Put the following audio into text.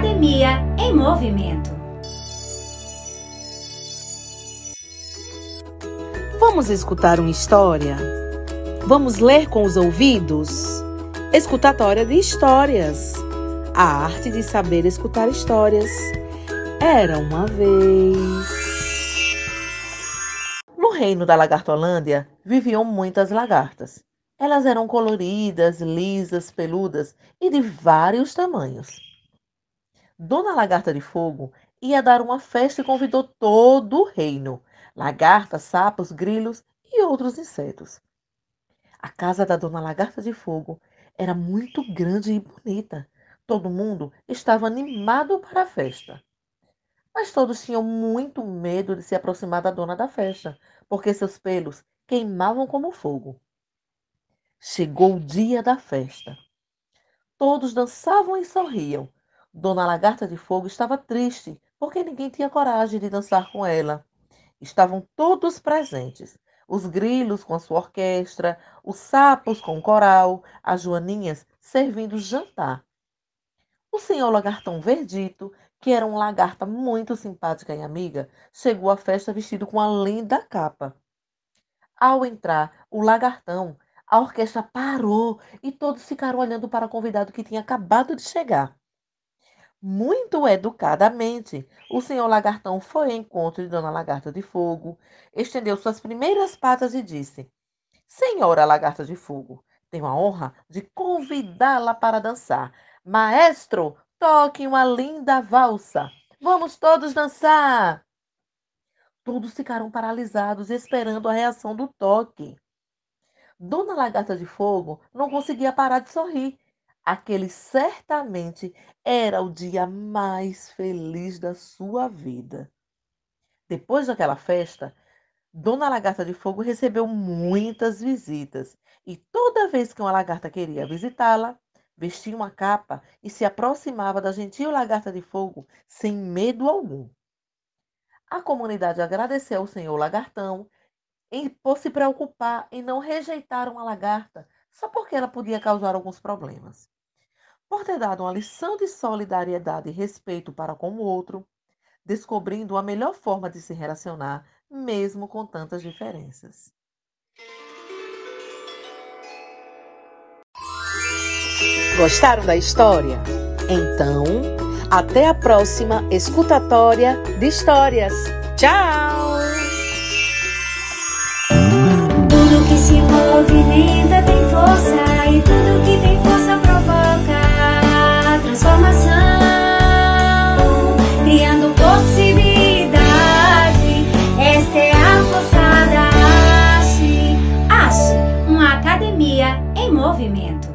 Academia em Movimento. Vamos escutar uma história? Vamos ler com os ouvidos? Escutatória de histórias. A arte de saber escutar histórias. Era uma vez. No reino da Lagartolândia viviam muitas lagartas. Elas eram coloridas, lisas, peludas e de vários tamanhos. Dona Lagarta de Fogo ia dar uma festa e convidou todo o reino lagartas, sapos, grilos e outros insetos. A casa da Dona Lagarta de Fogo era muito grande e bonita. Todo mundo estava animado para a festa. Mas todos tinham muito medo de se aproximar da dona da festa, porque seus pelos queimavam como fogo. Chegou o dia da festa. Todos dançavam e sorriam. Dona Lagarta de Fogo estava triste, porque ninguém tinha coragem de dançar com ela. Estavam todos presentes. Os grilos com a sua orquestra, os sapos com o coral, as joaninhas servindo jantar. O senhor lagartão verdito, que era um lagarta muito simpática e amiga, chegou à festa vestido com uma linda capa. Ao entrar, o lagartão, a orquestra parou e todos ficaram olhando para o convidado que tinha acabado de chegar. Muito educadamente, o senhor lagartão foi ao encontro de Dona Lagarta de Fogo, estendeu suas primeiras patas e disse: Senhora Lagarta de Fogo, tenho a honra de convidá-la para dançar. Maestro, toque uma linda valsa. Vamos todos dançar! Todos ficaram paralisados, esperando a reação do toque. Dona Lagarta de Fogo não conseguia parar de sorrir Aquele certamente era o dia mais feliz da sua vida. Depois daquela festa, Dona Lagarta de Fogo recebeu muitas visitas e toda vez que uma lagarta queria visitá-la, vestia uma capa e se aproximava da gentil Lagarta de Fogo sem medo algum. A comunidade agradeceu ao senhor Lagartão por se preocupar em não rejeitar uma lagarta só porque ela podia causar alguns problemas. Por ter dado uma lição de solidariedade e respeito para com o outro, descobrindo a melhor forma de se relacionar, mesmo com tantas diferenças. Gostaram da história? Então, até a próxima escutatória de histórias. Tchau! que se movimenta tem força e tudo que tem força provoca transformação, criando possibilidade. Esta é a força da arte. Arte, uma academia em movimento.